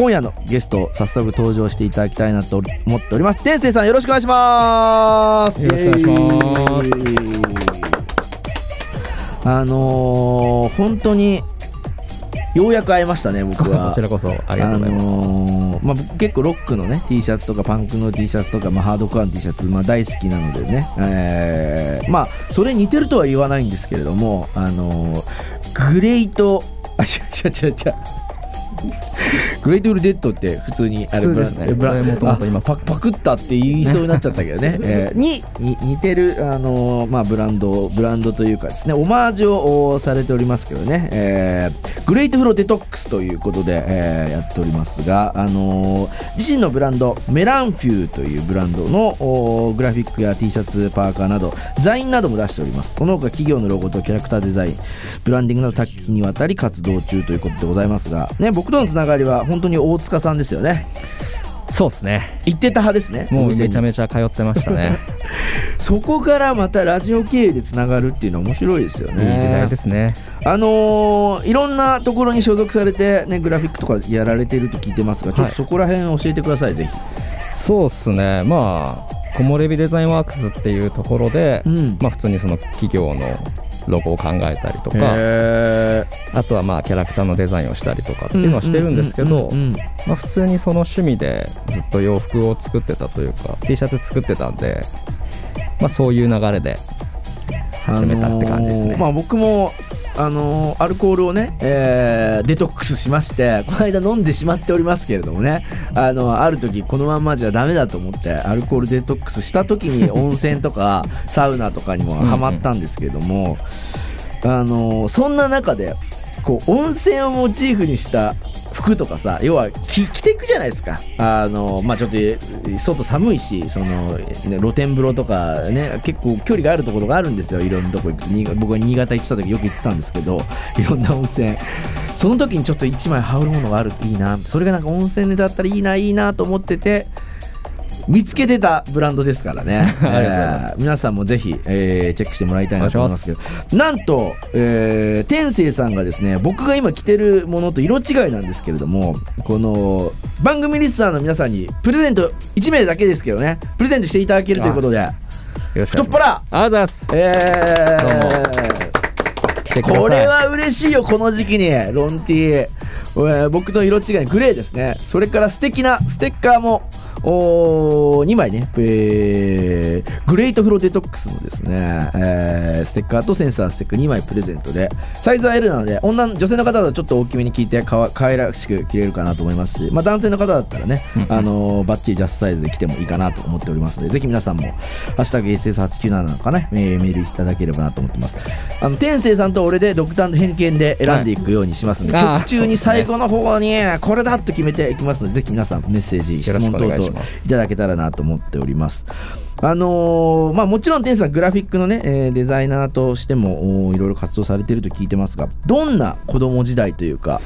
今夜のゲスト早速登場していただきたいなと思っております。天聖さんよろしくお願いします。よろしくお願いします。あのー本当にようやく会えましたね僕は。こちらこそありがとうございます、あのーまあ、僕結構ロックのね T シャツとかパンクの T シャツとか、まあ、ハードコアの T シャツ、まあ、大好きなのでね、えーまあそれ似てるとは言わないんですけれどもあのーグレイトあ違う違う違う違う Grateful Dead って普通にあれブラそれ元々いますあパパクったって言いそうになっちゃったけどね、えーにに似てるあのーまあブランドブランドというかですねオマージュをされておりますけどね、えー Grateful Detox ということで、えーやっておりますがあのー自身のブランドメランフューというブランドのおグラフィックや T シャツパーカーなどデザインなども出しております。その他企業のロゴとキャラクターデザインブランディングなど多岐にわたり活動中ということでございますがね僕とのつながりは本当に大塚さんですよね。そうですね。行ってた派ですねもうめちゃめちゃ通ってましたね。そこからまたラジオ経由でつながるっていうのは面白いですよいい時代ねですね。あのーいろんなところに所属されてねグラフィックとかやられてると聞いてますがちょっはい。とそこら辺教えてください、ぜひ。そうっすね。まあ木漏れ日デザインワークスっていうところで、うん。まあ普通にその企業のロゴを考えたりとかへあとはまあキャラクターのデザインをしたりとかっていうのはしてるんですけど普通にその趣味でずっと洋服を作ってたというか T シャツ作ってたんでまあそういう流れで始めたって感じですね、あのーまあ僕もあのーアルコールをね、えーデトックスしましてこの間飲んでしまっておりますけれどもねあのある時このまんまじゃダメだと思ってアルコールデトックスした時に 温泉とかサウナとかにもハマったんですけれどもあのーそんな中でこう温泉をモチーフにした服とかさ要は着ていくじゃないですか。あのまあちょっと外寒いしその、ね、露天風呂とかね結構距離があるところがあるんですよ。いろんなとこ行く。僕は新潟行ってた時よく行ってたんですけどいろんな温泉。その時にちょっと一枚羽織るものがあるといいな。それがなんか温泉でだったらいいないいなと思ってて見つけてたブランドですからね。えー皆さんもぜひ、えーチェックしてもらいたいなと思いますけど。なんと、えー天聖さんがですね僕が今着てるものと色違いなんですけれどもこの番組リスナーの皆さんにプレゼント1名だけですけどね。プレゼントしていただけるということで。太っ腹。ありがとうございます。えーこれは嬉しいよこの時期に。ロンティー僕の色違いグレーですね。それから素敵なステッカーもお2枚ね、えーグレートフロデトックスのですね、えーステッカーとセンサーのステッカー2枚プレゼントでサイズは L なので女の女性の方だとちょっと大きめに聞いてかわ可愛らしく着れるかなと思いますし、まあ、男性の方だったらね、あのーバッチリジャストサイズで着てもいいかなと思っておりますのでぜひ皆さんも「ハッシュタグ #SS897」なのかね、えーメールいただければなと思ってます。あの天聖さんと俺で独断と偏見で選んでいくようにしますので、はい曲中に最後の方にこれだと決めていきますのでぜひ皆さんメッセージ質問等々いただけたらなと思っております。あのーまあ、もちろん天さんグラフィックのね、えーデザイナーとしてもいろいろ活動されていると聞いてますがどんな子供時代というか？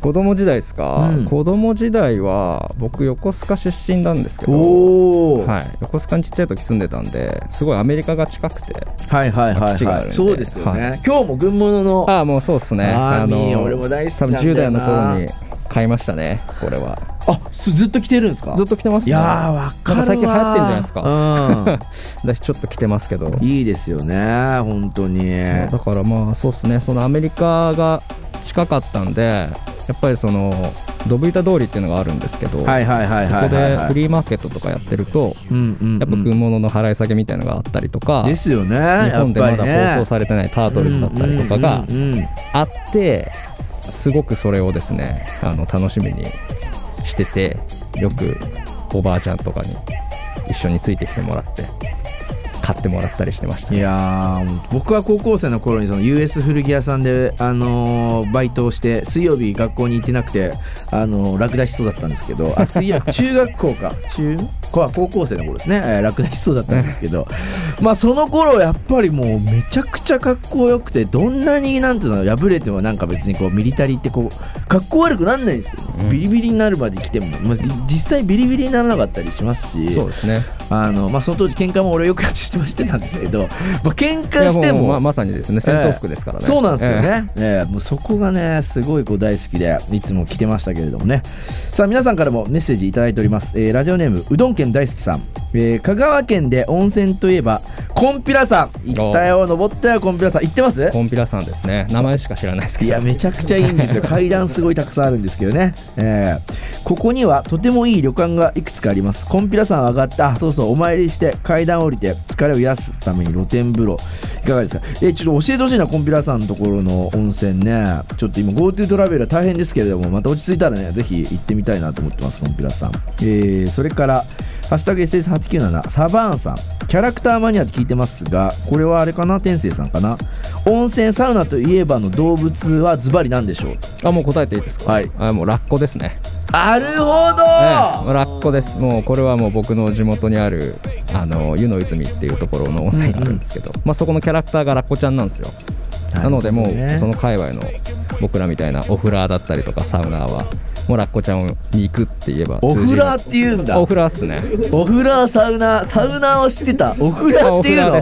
子供時代ですか、うん。子供時代は僕横須賀出身なんですけどはい、横須賀にちっちゃい時住んでたんですごいアメリカが近くてはいはいはいはい。そうですよね、は今日も軍物のああもうそうっすね。アーミー俺も大好きなんだよな。多分10代の頃に買いましたねこれは。あすずっと着てるんですか？ずっと着てますね。いやーわかる最近流行ってんじゃないですか。か、私ちょっと着てますけど。うん、いいですよね本当に。だからまあそうっすねそのアメリカが近かったんでやっぱりそのドブ板通りっていうのがあるんですけど、はいはいはいそこでフリーマーケットとかやってるとうんうんうん。やっぱ軍物の払い下げみたいなのがあったりとか、ですよね日本でまだ放送されてないタートルズだったりとかがうんうんうんうん。あってすごくそれをですねあの楽しみにしててよくおばあちゃんとかに一緒についてきてもらって買ってもらったりしてましたいやー僕は高校生の頃にその US 古着屋さんで、あのーバイトをして水曜日学校に行ってなくて、あのー落第しそうだったんですけどあ水曜 中学校か。中？高校生の頃ですね、えー、落第しそうだったんですけど。まあその頃やっぱりもうめちゃくちゃかっこよくてどんなになんていうの破れてもなんか別にこうミリタリーってこうかっこ悪くなんないんですよ、うん。ビリビリになるまで来ても、まあ、じ実際ビリビリにならなかったりしますしそうですね。あのまあ、その当時喧嘩も俺よくしてましてたんですけど、まあ喧嘩してもうままさにですね。戦闘服ですからね、そうなんですよね、ええ。もうそこがねすごいこう大好きでいつも来てましたけれどもね。さあ皆さんからもメッセージいただいております、えーラジオネームうどん県大好きさん、えー香川県で温泉といえばコンピラ山行ったよ。登ったよコンピラ山行ってます？コンピラさんですね。名前しか知らないですけど。いやめちゃくちゃいいんですよ。階段すごいたくさんあるんですけどね、えーここにはとてもいい旅館がいくつかあります。コンピラ山上がってあそうそうお参りして階段降りて疲れを癒すために露天風呂いかがですか？えちょっと教えてほしいなコンピラ山のところの温泉ね。ちょっと今 GoTo トラベルは大変ですけれどもまた落ち着いたらねぜひ行ってみたいなと思ってますコンピラ山えーそれから「ハッシュタグ #SS897」サバーンさん。キャラクターマニアって聞いてますがこれはあれかな天性さんかな？温泉サウナといえばの動物はズバリなんでしょう？あもう答えていいですか？はい。あもうラッコですねなるほど、ええラッコです。もうこれはもう僕の地元にあるあの湯の泉っていうところの温泉があるんですけど、まあ、そこのキャラクターがラッコちゃんなんですよ。なのでもうその界隈の僕らみたいなオフラーだったりとかサウナーはもうラッコちゃんに行くって言えばオフラーって言うんだ。オフラーっすね。オフラーサウナサウナーを知ってた。オフラーっていうの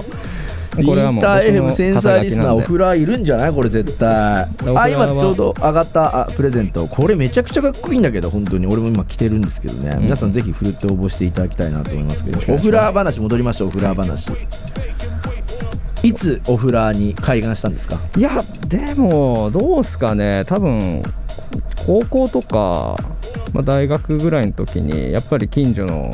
インター FM センサーリスナーオフラーいるんじゃない？これ絶対。あ今ちょうど上がったあプレゼント。これめちゃくちゃかっこいいんだけど本当に。俺も今着てるんですけどね、皆さんぜひふるって応募していただきたいなと思いますけど。オフラー話戻りましょうオフラー話。いつオフラーに開眼したんですか？いやでもどうすかね。多分高校とか、まあ、大学ぐらいの時にやっぱり近所の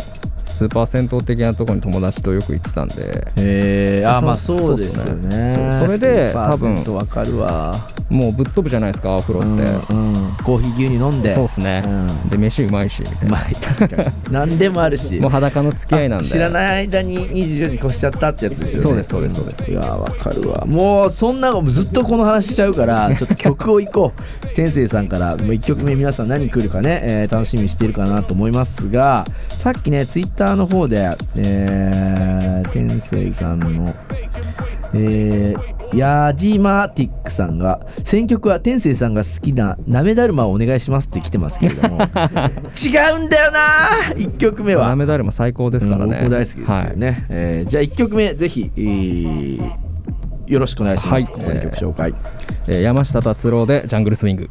スーパー銭湯的なところに友達とよく行ってたんで。へえあまあそそうですよね。それでスーパー銭湯わかるわもうぶっ飛ぶじゃないですかお風呂って、うんうん。コーヒー牛乳飲んで。そうっすね、うん。で飯うまいしみたいな。まあ確かに。何でもあるし。もう裸の付き合いなんで。知らない間に24時越しちゃったってやつですよね。そうですそうですそうです。いやわかるわ。もうそんなのずっとこの話しちゃうから ちょっと曲をいこう。天性さんからもう1曲目皆さん何来るかね、えー楽しみにしているかなと思いますがさっきねツイッターの方で、えー、天性さんのえーヤジマティックさんが選曲は天性さんが好きななめだるまをお願いしますって来てますけれども。違うんだよな1曲目は。ラメダルも最高ですからね、うん僕大好きですけどね、えーじゃあ1曲目ぜひ、えーよろしくお願いします、はい。ここで曲紹介、えー山下達郎でジャングルスウィング